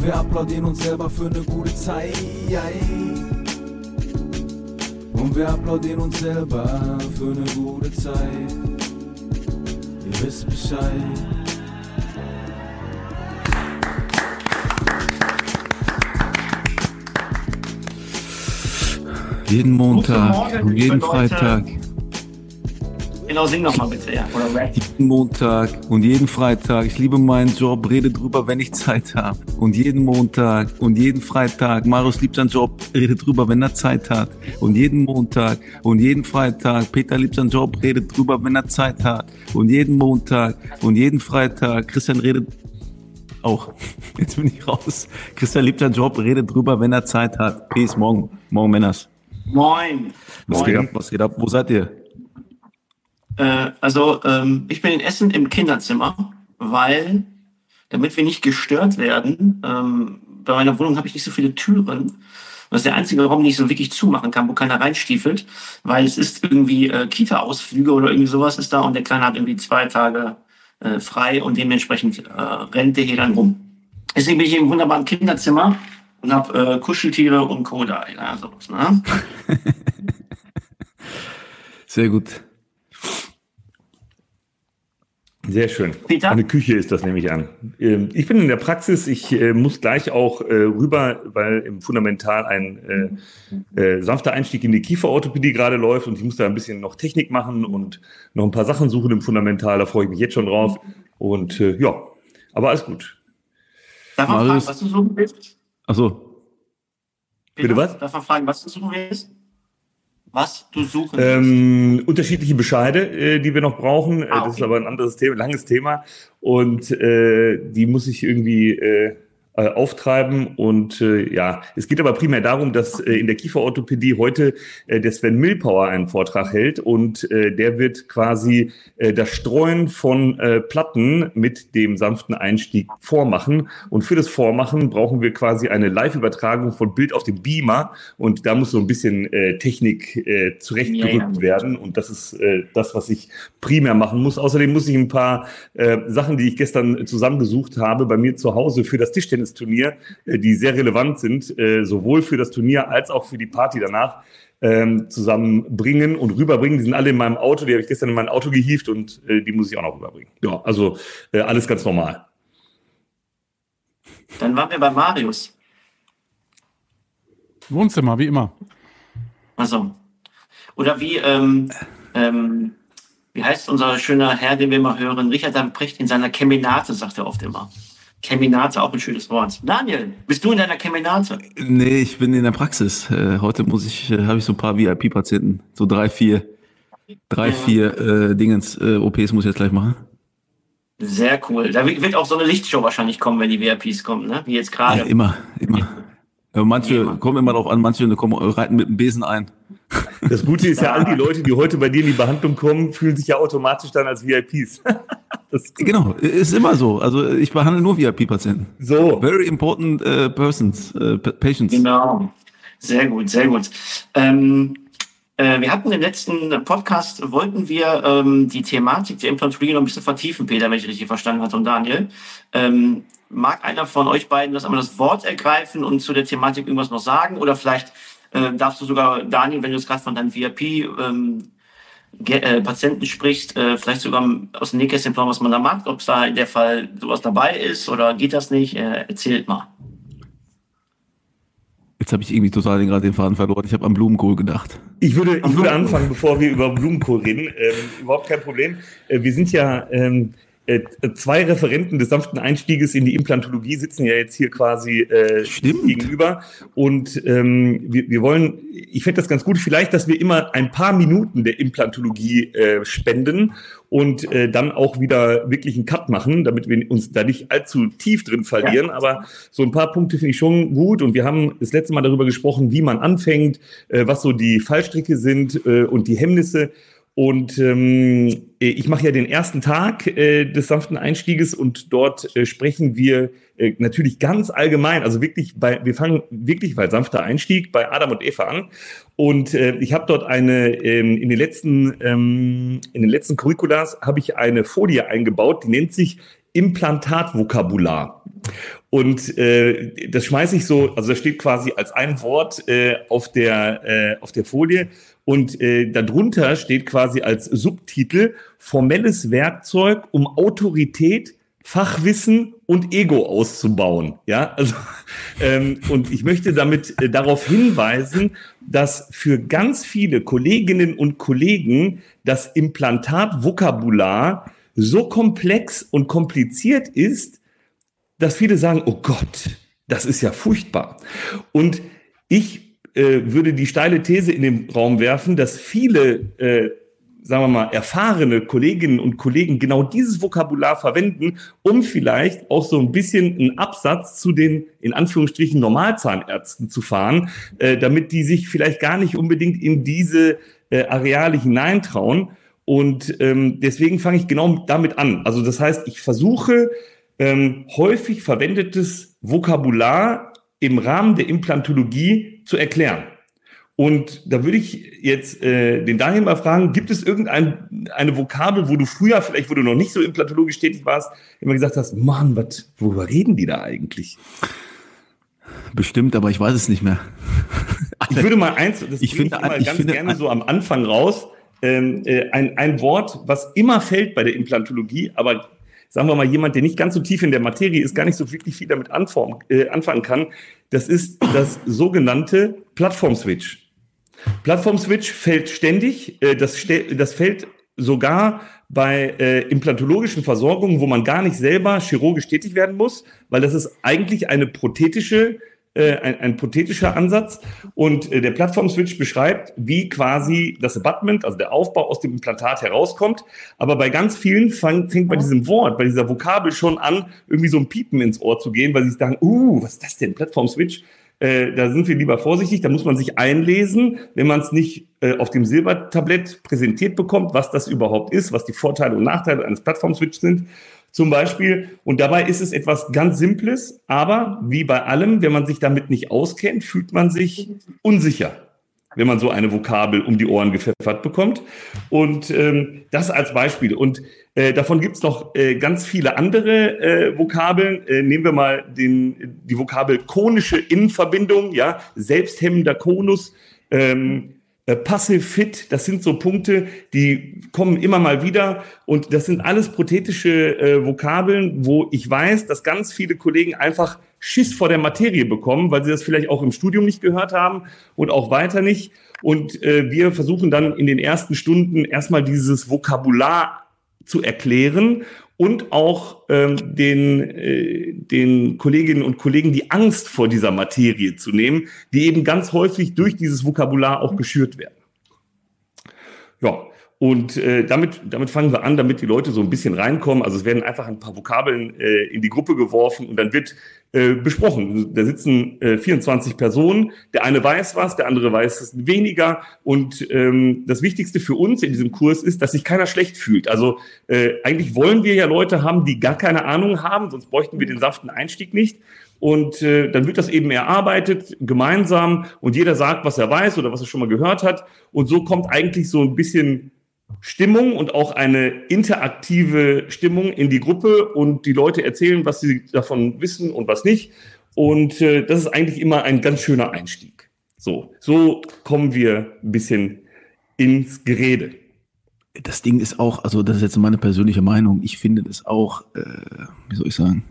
Und wir applaudieren uns selber für eine gute Zeit. Und wir applaudieren uns selber für eine gute Zeit. Ihr wisst Bescheid. Jeden Montag und jeden Freitag. Genau, sing nochmal bitte, ja. Oder rap. Jeden Montag und jeden Freitag. Ich liebe meinen Job, rede drüber, wenn ich Zeit habe. Und jeden Montag und jeden Freitag. Marius liebt seinen Job, rede drüber, wenn er Zeit hat. Und jeden Montag und jeden Freitag. Peter liebt seinen Job, rede drüber, wenn er Zeit hat. Und jeden Montag und jeden Freitag. Christian redet auch. Jetzt bin ich raus. Christian liebt seinen Job, redet drüber, wenn er Zeit hat. Peace, morgen. Morgen, Männers. Moin. Was Moin. geht ab? Was geht ab? Wo seid ihr? Äh, also, ähm, ich bin in Essen im Kinderzimmer, weil, damit wir nicht gestört werden, ähm, bei meiner Wohnung habe ich nicht so viele Türen. Das ist der einzige Raum, den ich so wirklich zumachen kann, wo keiner reinstiefelt, weil es ist irgendwie äh, Kita-Ausflüge oder irgendwie sowas ist da und der Kleine hat irgendwie zwei Tage äh, frei und dementsprechend äh, rennt der hier dann rum. Deswegen bin ich im wunderbaren Kinderzimmer und habe äh, Kuscheltiere und Co. da. Ja, sowas, ne? Sehr gut. Sehr schön. Peter? Eine Küche ist das, nehme ich an. Ähm, Ich bin in der Praxis. Ich äh, muss gleich auch äh, rüber, weil im Fundamental ein äh, äh, sanfter Einstieg in die Kieferorthopädie gerade läuft und ich muss da ein bisschen noch Technik machen und noch ein paar Sachen suchen im Fundamental. Da freue ich mich jetzt schon drauf. Und äh, ja, aber alles gut. Darf man fragen, was du suchen willst? Achso, Bitte was? Darf man fragen, was du suchen willst? Was du suchen? Ähm, unterschiedliche Bescheide, äh, die wir noch brauchen. Äh, Ah, Das ist okay. aber ein anderes Thema, langes Thema. Und äh, die muss ich irgendwie äh, äh, auftreiben. Und äh, ja, es geht aber primär darum, dass äh, in der Kieferorthopädie heute äh, der Sven Milpauer einen Vortrag hält und äh, der wird quasi äh, das Streuen von äh, Platten mit dem sanften Einstieg vormachen. Und für das Vormachen brauchen wir quasi eine Live-Übertragung von Bild auf dem Beamer und da muss so ein bisschen äh, Technik äh, zurechtgerückt Ja, ja. werden und das ist äh, das, was ich primär machen muss. Außerdem muss ich ein paar äh, Sachen, die ich gestern zusammengesucht habe, bei mir zu Hause für das Tischtennisturnier, äh, die sehr relevant sind, äh, sowohl für das Turnier als auch für die Party danach, ähm, zusammenbringen und rüberbringen. Die sind alle in meinem Auto, die habe ich gestern in mein Auto gehievt und äh, die muss ich auch noch rüberbringen. Ja, also alles ganz normal. Dann waren wir bei Marius. Wohnzimmer, wie immer. Also. Oder wie, ähm, ähm, wie heißt unser schöner Herr, den wir immer hören? Richard Lamprecht in seiner Keminate, sagt er oft immer. Keminate, auch ein schönes Wort. Daniel, bist du in deiner Keminate? nee, ich bin in der Praxis. Äh, heute muss ich, äh, habe ich so ein paar VIP-Patienten, so drei, vier, drei, Ja. vier äh, Dingens, äh, OPs muss ich jetzt gleich machen. Sehr cool. Da wird auch so eine Lichtshow wahrscheinlich kommen, wenn die VIPs kommen, ne? Wie jetzt Ja, gerade. immer, immer. Ja, manche Immer. kommen immer drauf an, manche kommen, äh, reiten mit dem Besen ein. Das Gute ist ja, all die Leute, die heute bei dir in die Behandlung kommen, fühlen sich ja automatisch dann als VIPs. Das gut. Genau, ist immer so. Also ich behandle nur VIP-Patienten. So, Very important äh, persons, äh, pa- patients. Genau. Sehr gut, sehr gut. Ähm, äh, wir hatten im letzten Podcast, wollten wir ähm, die Thematik der Implantologie noch ein bisschen vertiefen, Peter, wenn ich richtig verstanden hatte, und Daniel. Ähm, mag einer von euch beiden das einmal das Wort ergreifen und zu der Thematik irgendwas noch sagen? Oder vielleicht äh, darfst du sogar, Daniel, wenn du jetzt gerade von deinem VIP ähm, äh, Patienten sprichst, äh, vielleicht sogar aus dem Nähkästchen plaudern, was man da macht, ob es da in der Fall sowas dabei ist oder geht das nicht? Äh, erzählt mal. Jetzt habe ich irgendwie total den, gerade den Faden verloren. Ich habe an Blumenkohl gedacht. ich würde, ich würde anfangen, bevor wir über Blumenkohl reden. Ähm, überhaupt kein Problem. Äh, wir sind ja ähm, äh, zwei Referenten des sanften Einstieges in die Implantologie sitzen ja jetzt hier quasi äh, gegenüber. Und ähm, wir, wir wollen, ich fände das ganz gut, vielleicht, dass wir immer ein paar Minuten der Implantologie äh, spenden und äh, dann auch wieder wirklich einen Cut machen, damit wir uns da nicht allzu tief drin verlieren. Ja. Aber so ein paar Punkte finde ich schon gut. Und wir haben das letzte Mal darüber gesprochen, wie man anfängt, äh, was so die Fallstricke sind äh, und die Hemmnisse. Und ähm, ich mache ja den ersten Tag äh, des sanften Einstieges und dort äh, sprechen wir äh, natürlich ganz allgemein, also wirklich bei, wir fangen wirklich bei sanfter Einstieg bei Adam und Eva an. Und äh, ich habe dort eine, ähm, in den letzten, ähm, in den letzten Curriculas habe ich eine Folie eingebaut, die nennt sich Implantatvokabular. Und äh, das schmeiße ich so, also das steht quasi als ein Wort äh, auf, der, äh, auf der Folie. Und äh, darunter steht quasi als Subtitel formelles Werkzeug, um Autorität, Fachwissen und Ego auszubauen. Ja, also ähm, und ich möchte damit äh, darauf hinweisen, dass für ganz viele Kolleginnen und Kollegen das Implantat-Vokabular so komplex und kompliziert ist, dass viele sagen: Oh Gott, das ist ja furchtbar. Und ich äh, würde die steile These in den Raum werfen, dass viele, äh, sagen wir mal, erfahrene Kolleginnen und Kollegen genau dieses Vokabular verwenden, um vielleicht auch so ein bisschen einen Absatz zu den, in Anführungsstrichen, Normalzahnärzten zu fahren, äh, damit die sich vielleicht gar nicht unbedingt in diese äh, Areale hineintrauen. Und ähm, deswegen fange ich genau damit an. Also das heißt, ich versuche ähm, häufig verwendetes Vokabular im Rahmen der Implantologie zu erklären. Und da würde ich jetzt äh, den Daniel mal fragen, gibt es irgendeine Vokabel, wo du früher, vielleicht wo du noch nicht so implantologisch tätig warst, immer gesagt hast, Mann, was, worüber reden die da eigentlich? Bestimmt, aber ich weiß es nicht mehr. ich würde mal eins, das ich finde ich immer ich ganz finde, gerne so am Anfang raus, ähm, äh, ein, ein Wort, was immer fällt bei der Implantologie, aber sagen wir mal, jemand, der nicht ganz so tief in der Materie ist, gar nicht so wirklich viel damit anform, äh, anfangen kann, das ist das sogenannte Plattform-Switch. Plattform-Switch fällt ständig, äh, das, das fällt sogar bei äh, implantologischen Versorgungen, wo man gar nicht selber chirurgisch tätig werden muss, weil das ist eigentlich eine prothetische äh, ein, ein prothetischer Ansatz. Und äh, der Plattform-Switch beschreibt, wie quasi das Abutment, also der Aufbau aus dem Implantat herauskommt. Aber bei ganz vielen fang, fängt bei diesem Wort, bei dieser Vokabel schon an, irgendwie so ein Piepen ins Ohr zu gehen, weil sie sich sagen, uh, was ist das denn, Plattform-Switch? Äh, da sind wir lieber vorsichtig, da muss man sich einlesen, wenn man es nicht äh, auf dem Silbertablett präsentiert bekommt, was das überhaupt ist, was die Vorteile und Nachteile eines Plattform-Switch sind zum Beispiel. Und dabei ist es etwas ganz Simples, aber wie bei allem, wenn man sich damit nicht auskennt, fühlt man sich unsicher, wenn man so eine Vokabel um die Ohren gepfeffert bekommt. Und ähm, das als Beispiel. Und äh, davon gibt es noch äh, ganz viele andere äh, Vokabeln. Äh, nehmen wir mal den, die Vokabel konische Innenverbindung, ja, selbsthemmender Konus. Ähm, äh, Passive Fit, das sind so Punkte, die kommen immer mal wieder und das sind alles prothetische äh, Vokabeln, wo ich weiß, dass ganz viele Kollegen einfach Schiss vor der Materie bekommen, weil sie das vielleicht auch im Studium nicht gehört haben und auch weiter nicht. Und äh, wir versuchen dann in den ersten Stunden erstmal dieses Vokabular zu erklären und auch ähm, den, äh, den Kolleginnen und Kollegen die Angst vor dieser Materie zu nehmen, die eben ganz häufig durch dieses Vokabular auch geschürt werden. Ja, und äh, damit, damit fangen wir an, damit die Leute so ein bisschen reinkommen. Also es werden einfach ein paar Vokabeln äh, in die Gruppe geworfen und dann wird äh, besprochen. Da sitzen äh, 24 Personen. Der eine weiß was, der andere weiß es weniger. Und ähm, das Wichtigste für uns in diesem Kurs ist, dass sich keiner schlecht fühlt. Also äh, eigentlich wollen wir ja Leute haben, die gar keine Ahnung haben, sonst bräuchten wir den sanften Einstieg nicht. Und äh, dann wird das eben erarbeitet, gemeinsam, und jeder sagt, was er weiß oder was er schon mal gehört hat. Und so kommt eigentlich so ein bisschen Stimmung und auch eine interaktive Stimmung in die Gruppe und die Leute erzählen, was sie davon wissen und was nicht. Und äh, das ist eigentlich immer ein ganz schöner Einstieg. So, so kommen wir ein bisschen ins Gerede. Das Ding ist auch, also das ist jetzt meine persönliche Meinung, ich finde das auch, äh, wie soll ich sagen,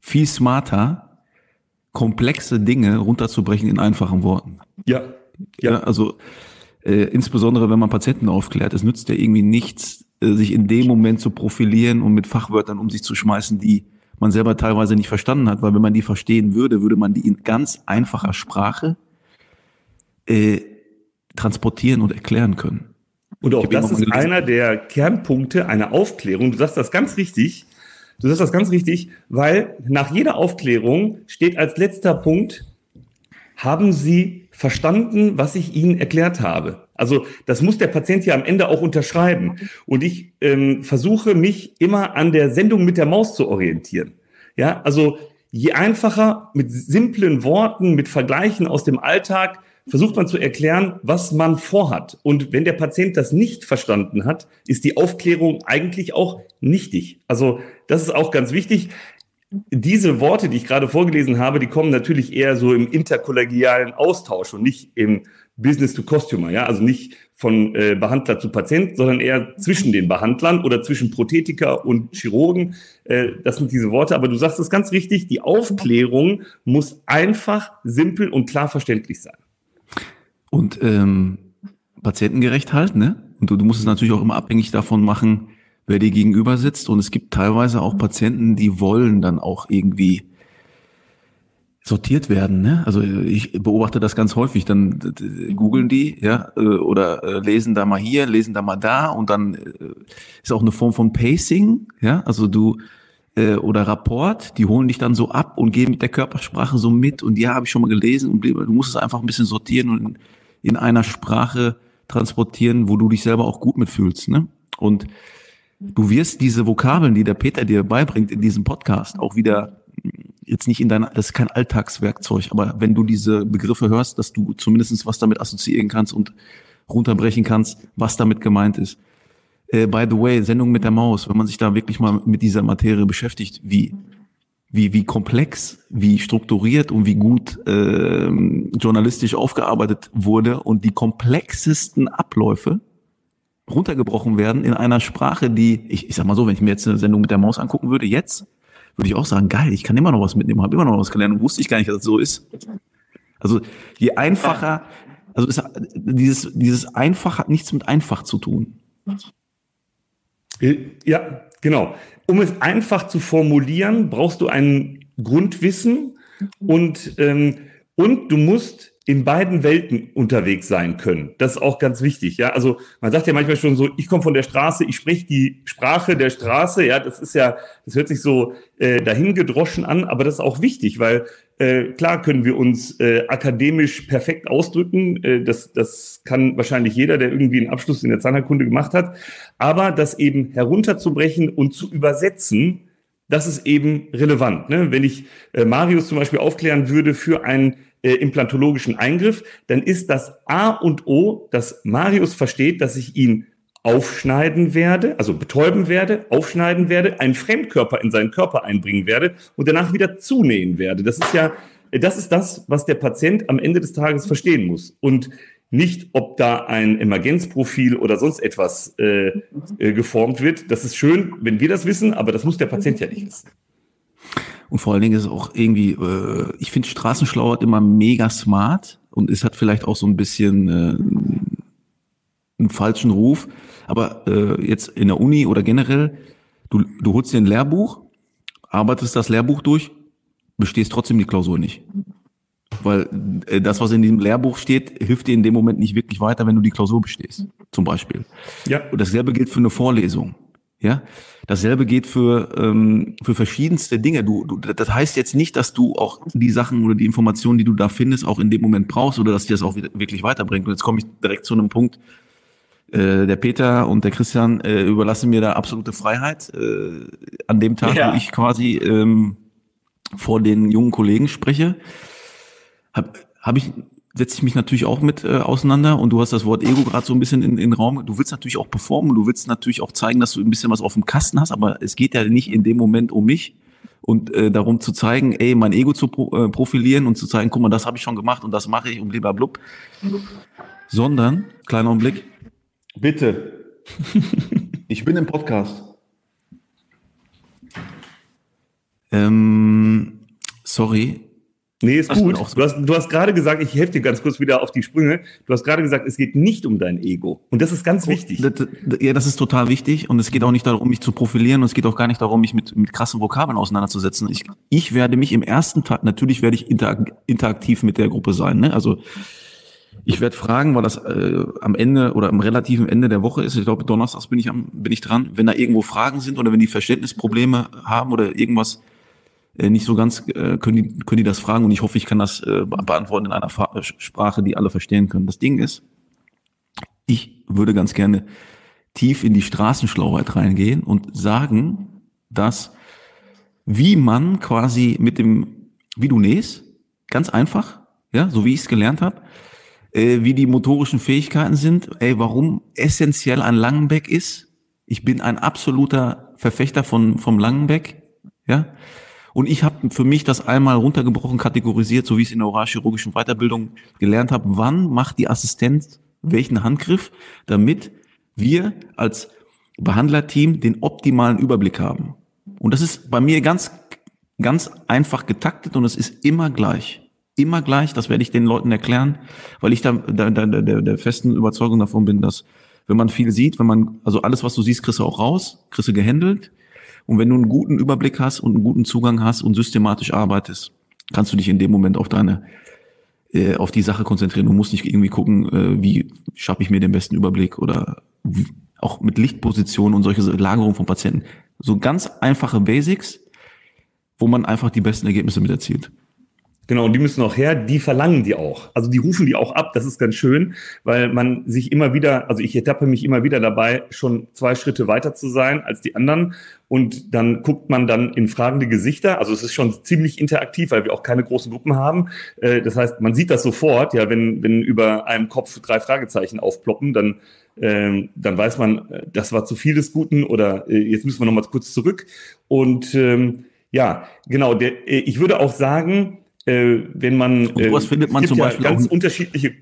viel smarter, komplexe Dinge runterzubrechen in einfachen Worten. Ja. Ja, ja also äh, insbesondere wenn man Patienten aufklärt. Es nützt ja irgendwie nichts, äh, sich in dem Moment zu profilieren und mit Fachwörtern um sich zu schmeißen, die man selber teilweise nicht verstanden hat, weil wenn man die verstehen würde, würde man die in ganz einfacher Sprache äh, transportieren und erklären können. Und auch das ist einer der Kernpunkte einer Aufklärung. Du sagst das ganz richtig. Du sagst das ganz richtig, weil nach jeder Aufklärung steht als letzter Punkt, haben Sie verstanden, was ich Ihnen erklärt habe? Also das muss der Patient ja am Ende auch unterschreiben. Und ich ähm, versuche mich immer an der Sendung mit der Maus zu orientieren. Ja, also je einfacher mit simplen Worten, mit Vergleichen aus dem Alltag versucht man zu erklären, was man vorhat. Und wenn der Patient das nicht verstanden hat, ist die Aufklärung eigentlich auch nichtig. Also das ist auch ganz wichtig. Diese Worte, die ich gerade vorgelesen habe, die kommen natürlich eher so im interkollegialen Austausch und nicht im Business to Customer, ja, also nicht von äh, Behandler zu Patient, sondern eher zwischen den Behandlern oder zwischen Prothetiker und Chirurgen. Äh, das sind diese Worte. Aber du sagst es ganz richtig, die Aufklärung muss einfach, simpel und klar verständlich sein und ähm, patientengerecht halt, ne? Und du, du musst es natürlich auch immer abhängig davon machen, wer dir gegenüber sitzt. Und es gibt teilweise auch Patienten, die wollen dann auch irgendwie sortiert werden. Ne? Also ich beobachte das ganz häufig. Dann googeln die, ja, äh, oder äh, lesen da mal hier, lesen da mal da und dann äh, ist auch eine Form von Pacing, ja. Also du oder Rapport, die holen dich dann so ab und gehen mit der Körpersprache so mit und ja, habe ich schon mal gelesen und du musst es einfach ein bisschen sortieren und in einer Sprache transportieren, wo du dich selber auch gut mitfühlst. Ne? Und du wirst diese Vokabeln, die der Peter dir beibringt in diesem Podcast, auch wieder jetzt nicht in deiner, das ist kein Alltagswerkzeug, aber wenn du diese Begriffe hörst, dass du zumindest was damit assoziieren kannst und runterbrechen kannst, was damit gemeint ist. Äh, by the way, Sendung mit der Maus, wenn man sich da wirklich mal mit dieser Materie beschäftigt, wie wie, wie komplex, wie strukturiert und wie gut äh, journalistisch aufgearbeitet wurde und die komplexesten Abläufe runtergebrochen werden in einer Sprache, die, ich, ich sag mal so, wenn ich mir jetzt eine Sendung mit der Maus angucken würde, jetzt, würde ich auch sagen, geil, ich kann immer noch was mitnehmen, habe immer noch was gelernt und wusste ich gar nicht, dass es so ist. Also je einfacher, also es, dieses, dieses einfach hat nichts mit einfach zu tun. Ja, genau um es einfach zu formulieren, brauchst du ein Grundwissen und, ähm, und du musst in beiden Welten unterwegs sein können. Das ist auch ganz wichtig. Ja, also man sagt ja manchmal schon so, ich komme von der Straße, ich spreche die Sprache der Straße. Ja, das ist ja, das hört sich so äh, dahingedroschen an, aber das ist auch wichtig, weil äh, klar können wir uns äh, akademisch perfekt ausdrücken. Äh, das, das kann wahrscheinlich jeder, der irgendwie einen Abschluss in der Zahnheilkunde gemacht hat. Aber das eben herunterzubrechen und zu übersetzen, das ist eben relevant. Ne? Wenn ich äh, Marius zum Beispiel aufklären würde für einen äh, implantologischen Eingriff, dann ist das A und O, dass Marius versteht, dass ich ihn aufschneiden werde, also betäuben werde, aufschneiden werde, einen Fremdkörper in seinen Körper einbringen werde und danach wieder zunähen werde. Das ist ja, das ist das, was der Patient am Ende des Tages verstehen muss. Und nicht, ob da ein Emergenzprofil oder sonst etwas äh, äh, geformt wird. Das ist schön, wenn wir das wissen, aber das muss der Patient ja nicht wissen. Und vor allen Dingen ist es auch irgendwie, äh, ich finde Straßenschlauert immer mega smart und es hat vielleicht auch so ein bisschen äh, einen falschen Ruf. Aber äh, jetzt in der Uni oder generell, du, du holst dir ein Lehrbuch, arbeitest das Lehrbuch durch, bestehst trotzdem die Klausur nicht. Weil äh, das, was in diesem Lehrbuch steht, hilft dir in dem Moment nicht wirklich weiter, wenn du die Klausur bestehst, zum Beispiel. Ja. Und dasselbe gilt für eine Vorlesung. Ja, dasselbe geht für ähm, für verschiedenste Dinge. Du, du, das heißt jetzt nicht, dass du auch die Sachen oder die Informationen, die du da findest, auch in dem Moment brauchst oder dass dir das auch wirklich weiterbringt. Und jetzt komme ich direkt zu einem Punkt, äh, der Peter und der Christian äh, überlassen mir da absolute Freiheit äh, an dem Tag, ja. wo ich quasi ähm, vor den jungen Kollegen spreche. Hab, hab ich setze ich mich natürlich auch mit äh, auseinander und du hast das Wort Ego gerade so ein bisschen in, in den Raum. Du willst natürlich auch performen, du willst natürlich auch zeigen, dass du ein bisschen was auf dem Kasten hast, aber es geht ja nicht in dem Moment um mich und äh, darum zu zeigen, ey, mein Ego zu pro, äh, profilieren und zu zeigen, guck mal, das habe ich schon gemacht und das mache ich und lieber blub. Sondern, kleiner Augenblick, Bitte. ich bin im Podcast. Ähm, sorry, Nee, ist das gut. So. Du hast, du hast gerade gesagt, ich helfe dir ganz kurz wieder auf die Sprünge. Du hast gerade gesagt, es geht nicht um dein Ego. Und das ist ganz oh, wichtig. Das, ja, das ist total wichtig. Und es geht auch nicht darum, mich zu profilieren. Und es geht auch gar nicht darum, mich mit, mit krassen Vokabeln auseinanderzusetzen. Ich, ich werde mich im ersten Tag, natürlich werde ich interaktiv mit der Gruppe sein. Ne? Also ich werde fragen, weil das äh, am Ende oder am relativen Ende der Woche ist. Ich glaube, Donnerstags bin ich, am, bin ich dran. Wenn da irgendwo Fragen sind oder wenn die Verständnisprobleme haben oder irgendwas nicht so ganz, äh, können, die, können die das fragen und ich hoffe, ich kann das äh, beantworten in einer Fa Sprache, die alle verstehen können. Das Ding ist, ich würde ganz gerne tief in die Straßenschlauheit reingehen und sagen, dass wie man quasi mit dem, wie du nähst, ganz einfach, ja, so wie ich es gelernt habe, äh, wie die motorischen Fähigkeiten sind, ey, warum essentiell ein Langenbeck ist. Ich bin ein absoluter Verfechter von vom Langenbeck, ja. Und ich habe für mich das einmal runtergebrochen, kategorisiert, so wie ich es in der oralchirurgischen Weiterbildung gelernt habe. Wann macht die Assistenz welchen Handgriff, damit wir als Behandlerteam den optimalen Überblick haben? Und das ist bei mir ganz, ganz einfach getaktet und es ist immer gleich. Immer gleich, das werde ich den Leuten erklären, weil ich da, da, da der, der festen Überzeugung davon bin, dass wenn man viel sieht, wenn man, also alles, was du siehst, kriegst du auch raus, kriegst du gehandelt und wenn du einen guten Überblick hast und einen guten Zugang hast und systematisch arbeitest, kannst du dich in dem Moment auf deine, äh, auf die Sache konzentrieren. Du musst nicht irgendwie gucken, äh, wie schaffe ich mir den besten Überblick oder auch mit Lichtpositionen und solche Lagerungen von Patienten. So ganz einfache Basics, wo man einfach die besten Ergebnisse mit erzielt. Genau, die müssen auch her, die verlangen die auch. Also die rufen die auch ab, das ist ganz schön, weil man sich immer wieder, also ich ertappe mich immer wieder dabei, schon zwei Schritte weiter zu sein als die anderen. Und dann guckt man dann in fragende Gesichter. Also es ist schon ziemlich interaktiv, weil wir auch keine großen Gruppen haben. Äh, das heißt, man sieht das sofort, ja, wenn, wenn über einem Kopf drei Fragezeichen aufploppen, dann, ähm, dann weiß man, äh, das war zu viel des Guten oder äh, jetzt müssen wir nochmal kurz zurück. Und ähm, ja, genau, der, ich würde auch sagen, äh, wenn man. Und sowas äh, findet man zum ja Beispiel ganz auch unterschiedliche.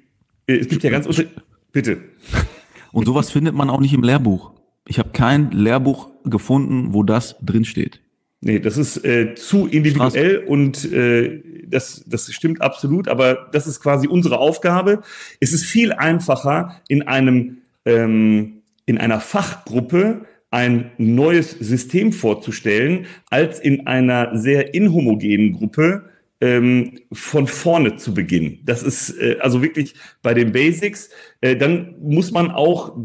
Äh, es gibt ja ganz unter Bitte. Und sowas findet man auch nicht im Lehrbuch. Ich habe kein Lehrbuch gefunden, wo das drinsteht. Nee, das ist äh, zu individuell Straß. und äh, das, das stimmt absolut, aber das ist quasi unsere Aufgabe. Es ist viel einfacher, in einem ähm, in einer Fachgruppe ein neues System vorzustellen, als in einer sehr inhomogenen Gruppe ähm, von vorne zu beginnen. Das ist äh, also wirklich bei den Basics. Äh, dann muss man auch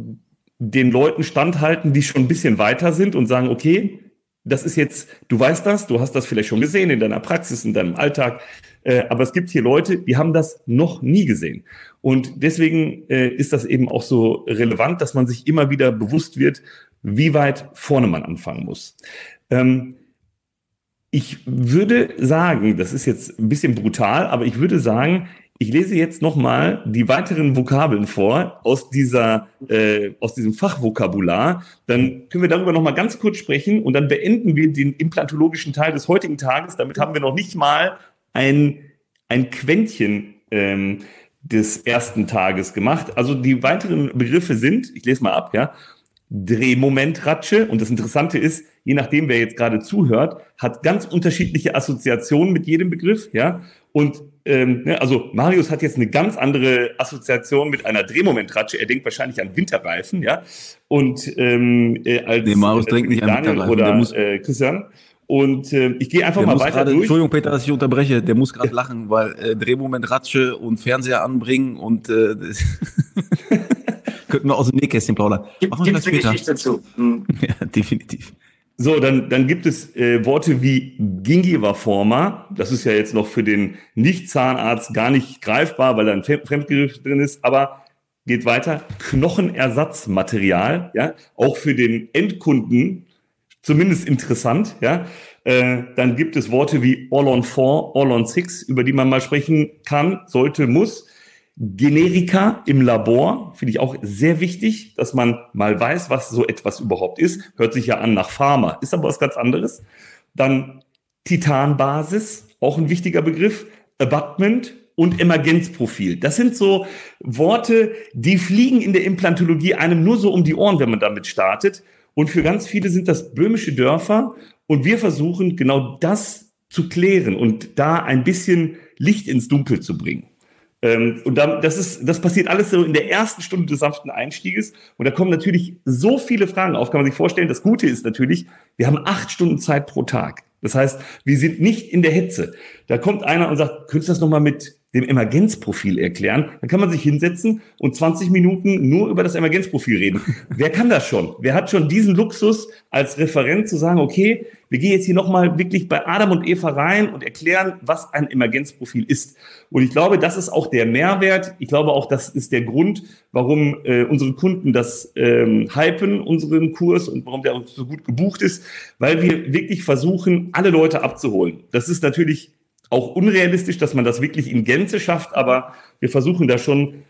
den Leuten standhalten, die schon ein bisschen weiter sind und sagen, okay, das ist jetzt, du weißt das, du hast das vielleicht schon gesehen in deiner Praxis, in deinem Alltag, äh, aber es gibt hier Leute, die haben das noch nie gesehen. Und deswegen äh, ist das eben auch so relevant, dass man sich immer wieder bewusst wird, wie weit vorne man anfangen muss. Ähm, ich würde sagen, das ist jetzt ein bisschen brutal, aber ich würde sagen, ich lese jetzt nochmal die weiteren Vokabeln vor aus dieser, äh, aus diesem Fachvokabular. Dann können wir darüber nochmal ganz kurz sprechen und dann beenden wir den implantologischen Teil des heutigen Tages. Damit haben wir noch nicht mal ein, ein Quäntchen ähm, des ersten Tages gemacht. Also die weiteren Begriffe sind, ich lese mal ab, ja, Drehmomentratsche. Und das Interessante ist, je nachdem, wer jetzt gerade zuhört, hat ganz unterschiedliche Assoziationen mit jedem Begriff, ja. Und ähm, ne, also Marius hat jetzt eine ganz andere Assoziation mit einer Drehmomentratsche. Er denkt wahrscheinlich an Winterreifen, ja. Und ähm, äh, als nee, Marius äh, denkt nicht Daniel an Winterreifen. oder muss, äh, Christian. Und äh, ich gehe einfach der mal weiter grade, durch. Entschuldigung, Peter, dass ich unterbreche. Der muss gerade lachen, weil äh, Drehmomentratsche und Fernseher anbringen und äh, könnten wir aus dem Nähkästchen plaudern. Gibt es eine Geschichte dazu? Hm. Ja, definitiv. So, dann, dann gibt es äh, Worte wie Gingiva forma. Das ist ja jetzt noch für den Nicht-Zahnarzt gar nicht greifbar, weil da ein Fremdgriff drin ist. Aber geht weiter. Knochenersatzmaterial, ja, auch für den Endkunden zumindest interessant, ja. Äh, dann gibt es Worte wie All on Four, All on Six, über die man mal sprechen kann, sollte, muss. Generika im Labor finde ich auch sehr wichtig, dass man mal weiß, was so etwas überhaupt ist. Hört sich ja an nach Pharma, ist aber was ganz anderes. Dann Titanbasis, auch ein wichtiger Begriff. Abutment und Emergenzprofil. Das sind so Worte, die fliegen in der Implantologie einem nur so um die Ohren, wenn man damit startet. Und für ganz viele sind das böhmische Dörfer. Und wir versuchen genau das zu klären und da ein bisschen Licht ins Dunkel zu bringen. Ähm, und dann, das ist, das passiert alles so in der ersten Stunde des sanften Einstieges. Und da kommen natürlich so viele Fragen auf, kann man sich vorstellen. Das Gute ist natürlich, wir haben acht Stunden Zeit pro Tag. Das heißt, wir sind nicht in der Hetze. Da kommt einer und sagt, könntest du das nochmal mit dem Emergenzprofil erklären? Dann kann man sich hinsetzen und 20 Minuten nur über das Emergenzprofil reden. Wer kann das schon? Wer hat schon diesen Luxus als Referent zu sagen, okay, wir gehen jetzt hier nochmal wirklich bei Adam und Eva rein und erklären, was ein Emergenzprofil ist. Und ich glaube, das ist auch der Mehrwert. Ich glaube auch, das ist der Grund, warum äh, unsere Kunden das ähm, hypen, unseren Kurs und warum der auch so gut gebucht ist, weil wir wirklich versuchen, alle Leute abzuholen. Das ist natürlich auch unrealistisch, dass man das wirklich in Gänze schafft, aber wir versuchen da schon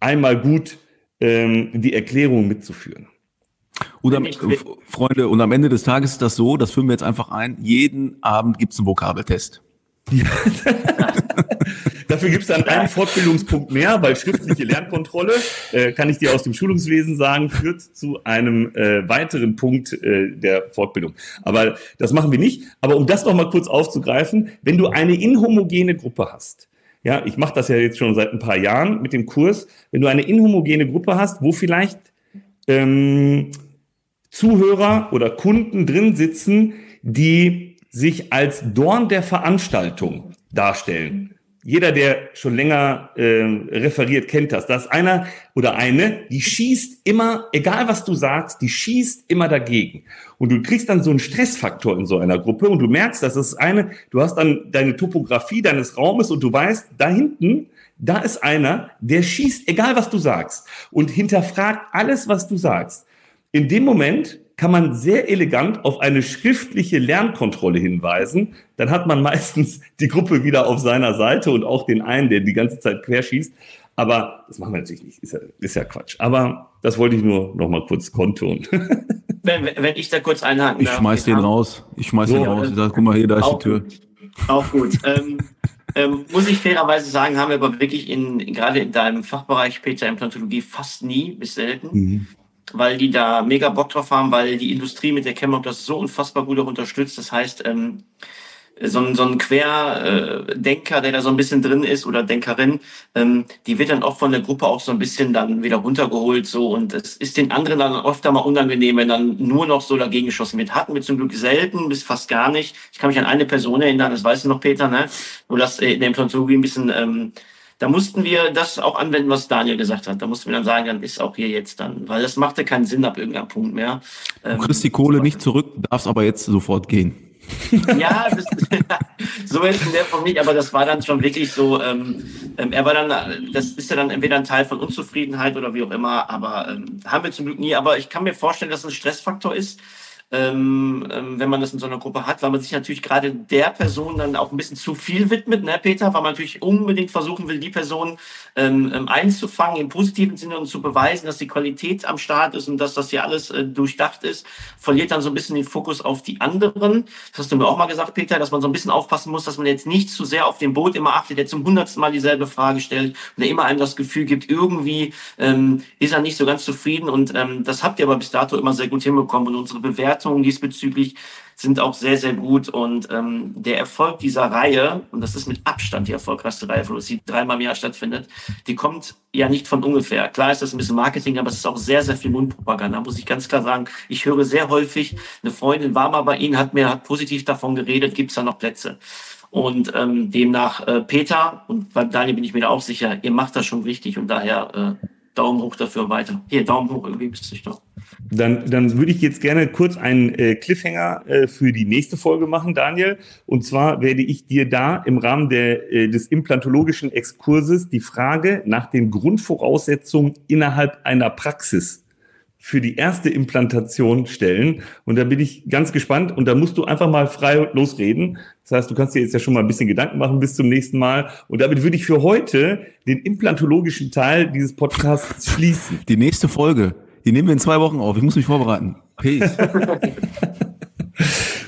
einmal gut ähm, die Erklärung mitzuführen. Und am, Freunde, und am Ende des Tages ist das so, das führen wir jetzt einfach ein, jeden Abend gibt es einen Vokabeltest. Dafür gibt es dann einen Fortbildungspunkt mehr, weil schriftliche Lernkontrolle, äh, kann ich dir aus dem Schulungswesen sagen, führt zu einem äh, weiteren Punkt äh, der Fortbildung. Aber das machen wir nicht. Aber um das noch mal kurz aufzugreifen, wenn du eine inhomogene Gruppe hast, ja, ich mache das ja jetzt schon seit ein paar Jahren mit dem Kurs, wenn du eine inhomogene Gruppe hast, wo vielleicht ähm, Zuhörer oder Kunden drin sitzen, die sich als Dorn der Veranstaltung darstellen. Jeder, der schon länger äh, referiert, kennt das. Da ist einer oder eine, die schießt immer, egal was du sagst, die schießt immer dagegen. Und du kriegst dann so einen Stressfaktor in so einer Gruppe und du merkst, das ist eine, du hast dann deine Topografie deines Raumes und du weißt, da hinten, da ist einer, der schießt, egal was du sagst und hinterfragt alles, was du sagst. In dem Moment kann man sehr elegant auf eine schriftliche Lernkontrolle hinweisen. Dann hat man meistens die Gruppe wieder auf seiner Seite und auch den einen, der die ganze Zeit querschießt. Aber das machen wir natürlich nicht, ist ja, ist ja Quatsch. Aber das wollte ich nur noch mal kurz kontun. Wenn, wenn ich da kurz einhaken darf. Ich schmeiß den raus. Ich schmeiß so, den raus. Ich sag, guck mal hier, da ist die Tür. Auch gut. ähm, ähm, muss ich fairerweise sagen, haben wir aber wirklich in, gerade in deinem Fachbereich Peter Implantologie fast nie bis selten. Mhm weil die da mega Bock drauf haben, weil die Industrie mit der Chemok das so unfassbar gut auch unterstützt. Das heißt, ähm, so ein, so ein Querdenker, der da so ein bisschen drin ist oder Denkerin, ähm, die wird dann oft von der Gruppe auch so ein bisschen dann wieder runtergeholt so und es ist den anderen dann oft einmal unangenehm, wenn dann nur noch so dagegen geschossen wird. Hatten wir zum Glück selten, bis fast gar nicht. Ich kann mich an eine Person erinnern, das weißt du noch, Peter, ne? Wo das in der Implantologie ein bisschen ähm, da mussten wir das auch anwenden, was Daniel gesagt hat. Da mussten wir dann sagen, dann ist auch hier jetzt dann, weil das machte keinen Sinn ab irgendeinem Punkt mehr. Du ähm, kriegst die Kohle nicht zurück, darfst aber jetzt sofort gehen. ja, das, so ist in der Form nicht, aber das war dann schon wirklich so, ähm, ähm, er war dann, das ist ja dann entweder ein Teil von Unzufriedenheit oder wie auch immer, aber ähm, haben wir zum Glück nie, aber ich kann mir vorstellen, dass es ein Stressfaktor ist, ähm, ähm, wenn man das in so einer Gruppe hat, weil man sich natürlich gerade der Person dann auch ein bisschen zu viel widmet, ne, Peter, weil man natürlich unbedingt versuchen will, die Person ähm, ähm, einzufangen im positiven Sinne und zu beweisen, dass die Qualität am Start ist und dass das hier alles äh, durchdacht ist, verliert dann so ein bisschen den Fokus auf die anderen. Das hast du mir auch mal gesagt, Peter, dass man so ein bisschen aufpassen muss, dass man jetzt nicht zu sehr auf dem Boot immer achtet, der zum hundertsten Mal dieselbe Frage stellt und der immer einem das Gefühl gibt, irgendwie ähm, ist er nicht so ganz zufrieden und ähm, das habt ihr aber bis dato immer sehr gut hinbekommen und unsere Bewertung Bewertungen diesbezüglich sind auch sehr, sehr gut. Und ähm, der Erfolg dieser Reihe, und das ist mit Abstand die erfolgreichste Reihe, wo sie dreimal im Jahr stattfindet, die kommt ja nicht von ungefähr. Klar ist das ein bisschen Marketing, aber es ist auch sehr, sehr viel Mundpropaganda, muss ich ganz klar sagen. Ich höre sehr häufig, eine Freundin war mal bei Ihnen, hat mir hat positiv davon geredet, gibt es da noch Plätze? Und ähm, demnach äh, Peter, und bei Daniel bin ich mir da auch sicher, ihr macht das schon richtig und daher äh, Daumen hoch dafür weiter. Hier, Daumen hoch, irgendwie bist du doch. Dann, dann würde ich jetzt gerne kurz einen äh, Cliffhanger äh, für die nächste Folge machen, Daniel. Und zwar werde ich dir da im Rahmen der, äh, des implantologischen Exkurses die Frage nach den Grundvoraussetzungen innerhalb einer Praxis für die erste Implantation stellen. Und da bin ich ganz gespannt. Und da musst du einfach mal frei losreden. Das heißt, du kannst dir jetzt ja schon mal ein bisschen Gedanken machen bis zum nächsten Mal. Und damit würde ich für heute den implantologischen Teil dieses Podcasts schließen. Die nächste Folge, die nehmen wir in zwei Wochen auf. Ich muss mich vorbereiten. Peace.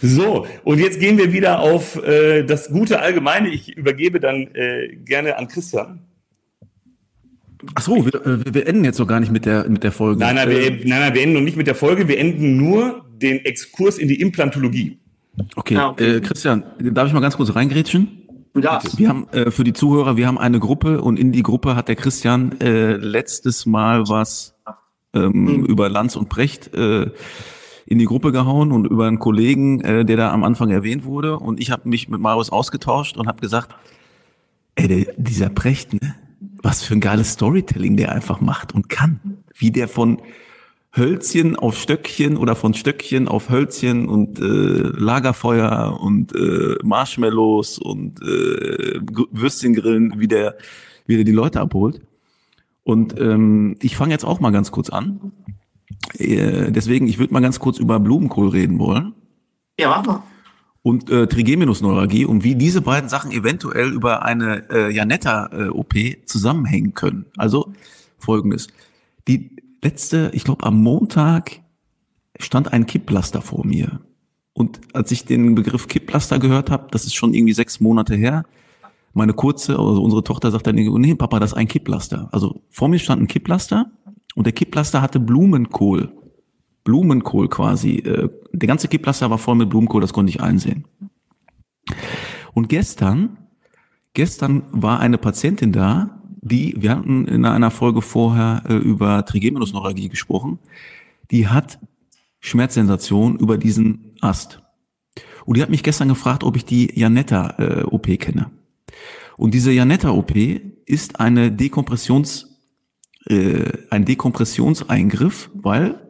So, und jetzt gehen wir wieder auf äh, das gute Allgemeine. Ich übergebe dann äh, gerne an Christian. Ach so, wir, äh, wir enden jetzt noch gar nicht mit der, mit der Folge. Nein, nein, wir, nein, nein, wir enden noch nicht mit der Folge. Wir enden nur den Exkurs in die Implantologie. Okay, ah, okay. Äh, Christian, darf ich mal ganz kurz reingrätschen? Ja. Wir haben äh, für die Zuhörer, wir haben eine Gruppe und in die Gruppe hat der Christian äh, letztes Mal was ähm, mhm. über Lanz und Brecht äh, in die Gruppe gehauen und über einen Kollegen, äh, der da am Anfang erwähnt wurde. Und ich habe mich mit Marius ausgetauscht und habe gesagt, ey, der, dieser Brecht, ne? Was für ein geiles Storytelling der einfach macht und kann. Wie der von Hölzchen auf Stöckchen oder von Stöckchen auf Hölzchen und äh, Lagerfeuer und äh, Marshmallows und äh, Würstchengrillen, wie der, wie der die Leute abholt. Und ähm, ich fange jetzt auch mal ganz kurz an. Äh, deswegen, ich würde mal ganz kurz über Blumenkohl reden wollen. Ja, warte. Und äh, Trigeminusneuralgie und wie diese beiden Sachen eventuell über eine äh, Janetta-OP äh, zusammenhängen können. Also folgendes. Die letzte, ich glaube am Montag stand ein Kipplaster vor mir. Und als ich den Begriff Kipplaster gehört habe, das ist schon irgendwie sechs Monate her, meine kurze, also unsere Tochter sagt dann, nee, Papa, das ist ein Kipplaster. Also vor mir stand ein Kipplaster und der Kipplaster hatte Blumenkohl. Blumenkohl quasi. Äh, der ganze Kipplaster war voll mit Blumenkohl, das konnte ich einsehen. Und gestern, gestern war eine Patientin da, die, wir hatten in einer Folge vorher äh, über Trigeminusneuralgie gesprochen, die hat Schmerzsensation über diesen Ast. Und die hat mich gestern gefragt, ob ich die Janetta-OP äh, kenne. Und diese Janetta-OP ist eine Dekompressions, äh, ein Dekompressionseingriff, weil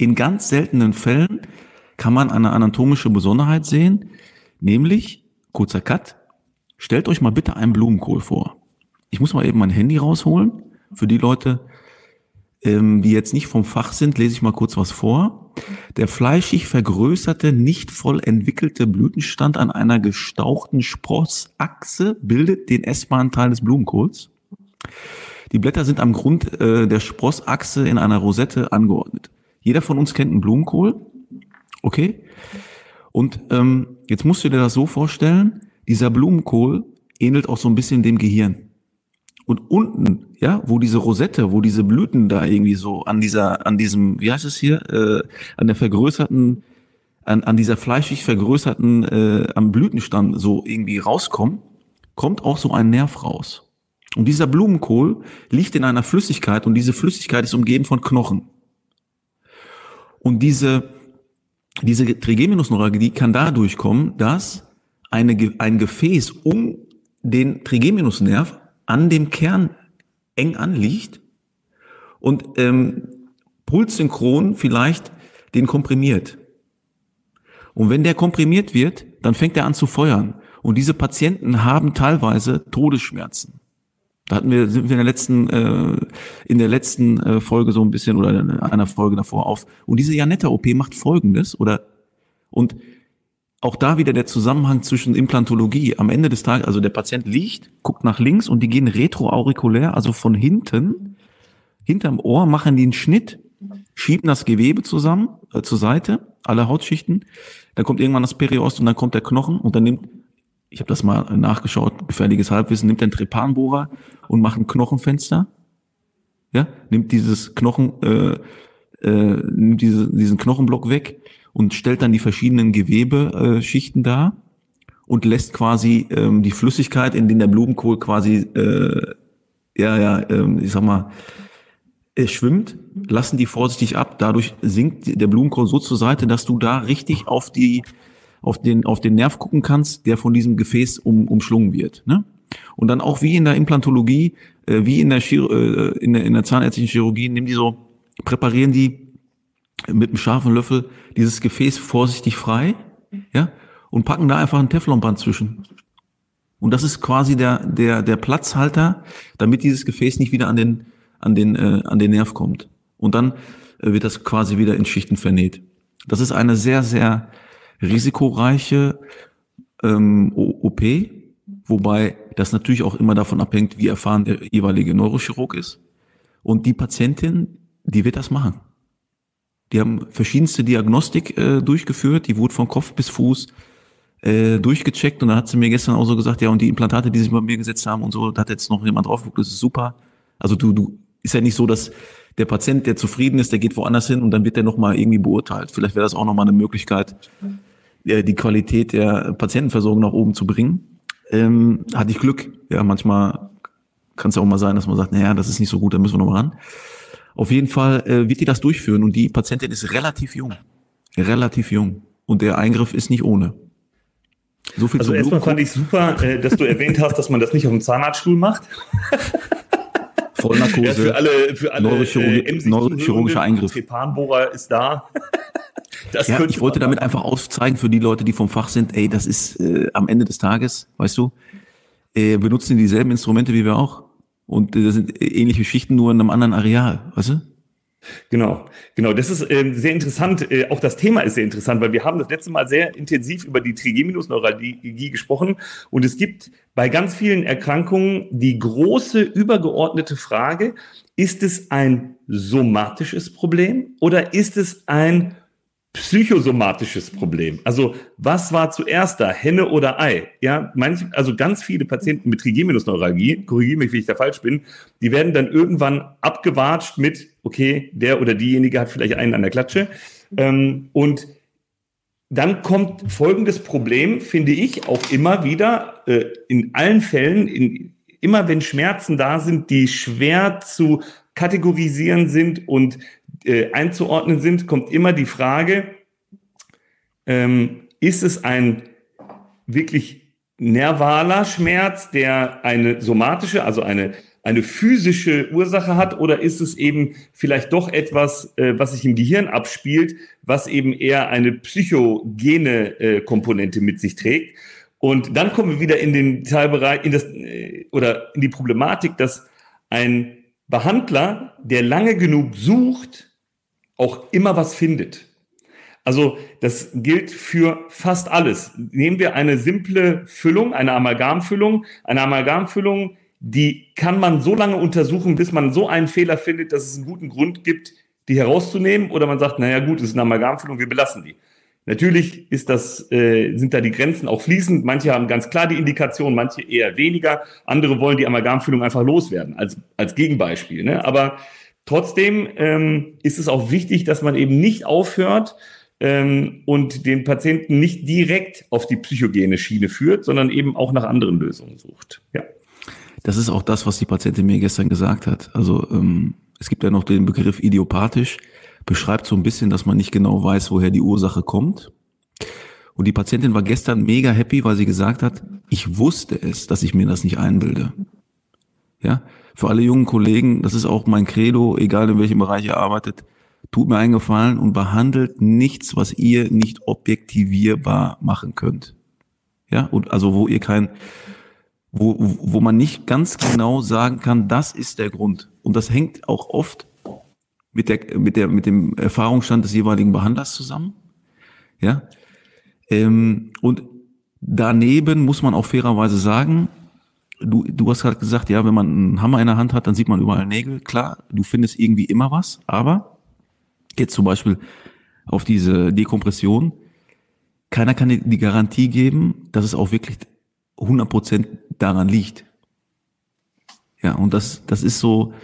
in ganz seltenen Fällen kann man eine anatomische Besonderheit sehen, nämlich, kurzer Cut, stellt euch mal bitte einen Blumenkohl vor. Ich muss mal eben mein Handy rausholen. Für die Leute, ähm, die jetzt nicht vom Fach sind, lese ich mal kurz was vor. Der fleischig vergrößerte, nicht voll entwickelte Blütenstand an einer gestauchten Sprossachse bildet den essbaren Teil des Blumenkohls. Die Blätter sind am Grund äh, der Sprossachse in einer Rosette angeordnet. Jeder von uns kennt einen Blumenkohl. Okay? Und ähm, jetzt musst du dir das so vorstellen, dieser Blumenkohl ähnelt auch so ein bisschen dem Gehirn. Und unten, ja, wo diese Rosette, wo diese Blüten da irgendwie so an dieser, an diesem, wie heißt es hier, äh, an der vergrößerten, an, an dieser fleischig vergrößerten, äh, am Blütenstand so irgendwie rauskommen, kommt auch so ein Nerv raus. Und dieser Blumenkohl liegt in einer Flüssigkeit und diese Flüssigkeit ist umgeben von Knochen. Und diese, diese Trigeminusneuralgie kann dadurch kommen, dass eine, ein Gefäß um den Trigeminusnerv an dem Kern eng anliegt und ähm, pulssynchron vielleicht den komprimiert. Und wenn der komprimiert wird, dann fängt er an zu feuern. Und diese Patienten haben teilweise Todesschmerzen. Da hatten wir, sind wir in der letzten, äh, in der letzten äh, Folge so ein bisschen oder in einer Folge davor auf. Und diese Janetta-OP macht Folgendes oder und auch da wieder der Zusammenhang zwischen Implantologie. Am Ende des Tages, also der Patient liegt, guckt nach links und die gehen retroaurikulär, also von hinten, hinterm Ohr machen einen Schnitt, schieben das Gewebe zusammen, äh, zur Seite, alle Hautschichten. Dann kommt irgendwann das Periost und dann kommt der Knochen und dann nimmt, ich habe das mal nachgeschaut, gefährliches Halbwissen, nimmt ein Trepanbohrer und macht ein Knochenfenster. Ja, nimmt dieses Knochen, äh, äh, nimmt diese, diesen Knochenblock weg und stellt dann die verschiedenen Gewebeschichten dar und lässt quasi ähm, die Flüssigkeit, in den der Blumenkohl quasi, äh, ja, ja, ähm, ich sag mal, äh, schwimmt, lassen die vorsichtig ab. Dadurch sinkt der Blumenkohl so zur Seite, dass du da richtig auf die, auf den, auf den Nerv gucken kannst, der von diesem Gefäß um, umschlungen wird. Ne? Und dann auch wie in der Implantologie, äh, wie in der, Chir äh, in der, in der zahnärztlichen Chirurgie, nehmen die so, präparieren die mit einem scharfen Löffel dieses Gefäß vorsichtig frei, ja, und packen da einfach ein Teflonband zwischen. Und das ist quasi der, der, der Platzhalter, damit dieses Gefäß nicht wieder an den, an den, äh, an den Nerv kommt. Und dann äh, wird das quasi wieder in Schichten vernäht. Das ist eine sehr, sehr risikoreiche ähm, OP, wobei das natürlich auch immer davon abhängt, wie erfahren der jeweilige Neurochirurg ist. Und die Patientin, die wird das machen. Die haben verschiedenste Diagnostik äh, durchgeführt, die wurde von Kopf bis Fuß äh, durchgecheckt und dann hat sie mir gestern auch so gesagt, ja, und die Implantate, die sie bei mir gesetzt haben und so, da hat jetzt noch jemand drauf das ist super. Also du, du, ist ja nicht so, dass der Patient, der zufrieden ist, der geht woanders hin und dann wird der nochmal irgendwie beurteilt. Vielleicht wäre das auch nochmal eine Möglichkeit, äh, die Qualität der Patientenversorgung nach oben zu bringen. Ähm, hatte ich Glück. Ja, manchmal kann es ja auch mal sein, dass man sagt, naja, das ist nicht so gut, da müssen wir noch mal ran. Auf jeden Fall äh, wird die das durchführen und die Patientin ist relativ jung. Relativ jung. Und der Eingriff ist nicht ohne. So viel also erstmal fand ich super, äh, dass du erwähnt hast, dass man das nicht auf dem Zahnarztstuhl macht. Vollnarkose. Ja, für alle, für alle Neurochirurgi äh, neurochirurgischer Eingriff. Trepanbohrer ist da. Das ja, ich wollte damit einfach aufzeigen für die Leute, die vom Fach sind, ey, das ist äh, am Ende des Tages, weißt du, äh, benutzen dieselben Instrumente wie wir auch. Und äh, das sind ähnliche Schichten, nur in einem anderen Areal, weißt du? Genau, genau. Das ist äh, sehr interessant. Äh, auch das Thema ist sehr interessant, weil wir haben das letzte Mal sehr intensiv über die Trigeminusneuralgie gesprochen. Und es gibt bei ganz vielen Erkrankungen die große übergeordnete Frage, ist es ein somatisches Problem oder ist es ein psychosomatisches Problem. Also was war zuerst da, Henne oder Ei? Ja, manch, also ganz viele Patienten mit Trigeminusneuralgie, korrigiere mich, wie ich da falsch bin, die werden dann irgendwann abgewatscht mit, okay, der oder diejenige hat vielleicht einen an der Klatsche. Ähm, und dann kommt folgendes Problem, finde ich, auch immer wieder, äh, in allen Fällen, in, immer wenn Schmerzen da sind, die schwer zu kategorisieren sind und äh, einzuordnen sind, kommt immer die Frage, ähm, ist es ein wirklich nervaler Schmerz, der eine somatische, also eine, eine physische Ursache hat, oder ist es eben vielleicht doch etwas, äh, was sich im Gehirn abspielt, was eben eher eine psychogene äh, Komponente mit sich trägt? Und dann kommen wir wieder in den Teilbereich, in das, äh, oder in die Problematik, dass ein Behandler, der lange genug sucht, auch immer was findet. Also das gilt für fast alles. Nehmen wir eine simple Füllung, eine Amalgamfüllung. Eine Amalgamfüllung, die kann man so lange untersuchen, bis man so einen Fehler findet, dass es einen guten Grund gibt, die herauszunehmen. Oder man sagt, naja gut, es ist eine Amalgamfüllung, wir belassen die. Natürlich ist das, äh, sind da die Grenzen auch fließend. Manche haben ganz klar die Indikation, manche eher weniger. Andere wollen die Amalgamfüllung einfach loswerden, als, als Gegenbeispiel. Ne? Aber Trotzdem ähm, ist es auch wichtig, dass man eben nicht aufhört ähm, und den Patienten nicht direkt auf die psychogene Schiene führt, sondern eben auch nach anderen Lösungen sucht. Ja. Das ist auch das, was die Patientin mir gestern gesagt hat. Also ähm, es gibt ja noch den Begriff idiopathisch, beschreibt so ein bisschen, dass man nicht genau weiß, woher die Ursache kommt. Und die Patientin war gestern mega happy, weil sie gesagt hat, ich wusste es, dass ich mir das nicht einbilde. Ja, für alle jungen Kollegen, das ist auch mein Credo, egal in welchem Bereich ihr arbeitet, tut mir einen Gefallen und behandelt nichts, was ihr nicht objektivierbar machen könnt. Ja, und also wo ihr kein, wo, wo man nicht ganz genau sagen kann, das ist der Grund. Und das hängt auch oft mit der, mit der, mit dem Erfahrungsstand des jeweiligen Behandlers zusammen. Ja. Ähm, und daneben muss man auch fairerweise sagen, du, du hast gerade gesagt, ja, wenn man einen Hammer in der Hand hat, dann sieht man überall Nägel. Klar, du findest irgendwie immer was, aber jetzt zum Beispiel auf diese Dekompression, keiner kann dir die Garantie geben, dass es auch wirklich 100% daran liegt. Ja, und das, das ist so,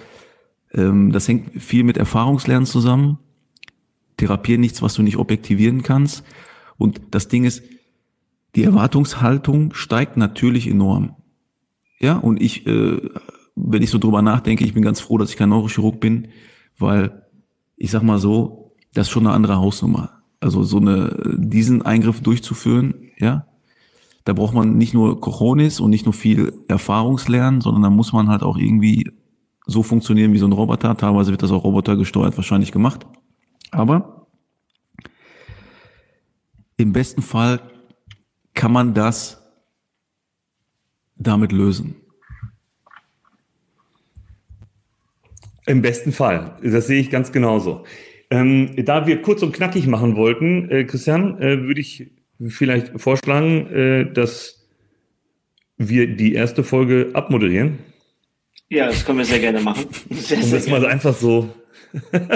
ähm, das hängt viel mit Erfahrungslernen zusammen. Therapieren nichts, was du nicht objektivieren kannst. Und das Ding ist, die Erwartungshaltung steigt natürlich enorm. Ja, und ich, äh, wenn ich so drüber nachdenke, ich bin ganz froh, dass ich kein Neurochirurg bin, weil ich sag mal so, das ist schon eine andere Hausnummer. Also so eine, diesen Eingriff durchzuführen, ja, da braucht man nicht nur Cojones und nicht nur viel Erfahrungslernen, sondern da muss man halt auch irgendwie so funktionieren wie so ein Roboter. Teilweise wird das auch robotergesteuert wahrscheinlich gemacht. Aber im besten Fall kann man das damit lösen? Im besten Fall. Das sehe ich ganz genauso. Ähm, da wir kurz und knackig machen wollten, äh, Christian, äh, würde ich vielleicht vorschlagen, äh, dass wir die erste Folge abmoderieren. Ja, das können wir sehr gerne machen. Sehr, und das mal einfach so. nein,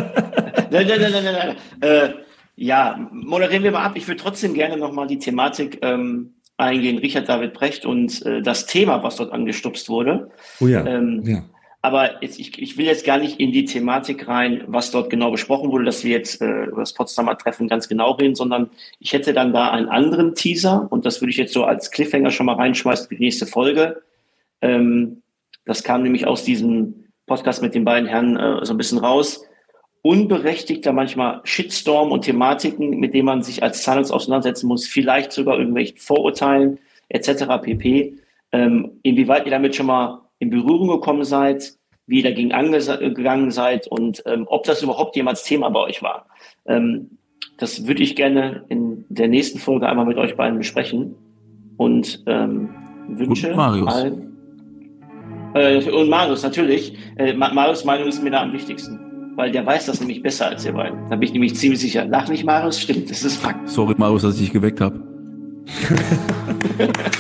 nein, nein, nein, nein. Äh, ja, moderieren wir mal ab. Ich würde trotzdem gerne nochmal die Thematik ähm, eingehen, Richard David Brecht und äh, das Thema, was dort angestupst wurde. Oh ja. Ähm, ja. Aber jetzt, ich, ich will jetzt gar nicht in die Thematik rein, was dort genau besprochen wurde, dass wir jetzt äh, über das Potsdamer Treffen ganz genau reden, sondern ich hätte dann da einen anderen Teaser und das würde ich jetzt so als Cliffhanger schon mal reinschmeißen für die nächste Folge. Ähm, das kam nämlich aus diesem Podcast mit den beiden Herren äh, so ein bisschen raus. Unberechtigter manchmal Shitstorm und Thematiken, mit denen man sich als Zahlungs auseinandersetzen muss, vielleicht sogar irgendwelchen Vorurteilen etc. pp. Ähm, inwieweit ihr damit schon mal in Berührung gekommen seid, wie ihr dagegen angegangen seid und ähm, ob das überhaupt jemals Thema bei euch war. Ähm, das würde ich gerne in der nächsten Folge einmal mit euch beiden besprechen und ähm, wünsche allen. Äh, und Marius natürlich. Äh, Marius Meinung ist mir da am wichtigsten, weil der weiß das nämlich besser als ihr beiden. Da bin ich nämlich ziemlich sicher. Lach nicht, Marius, stimmt, das ist Fakt. Sorry, Marius, dass ich dich geweckt habe.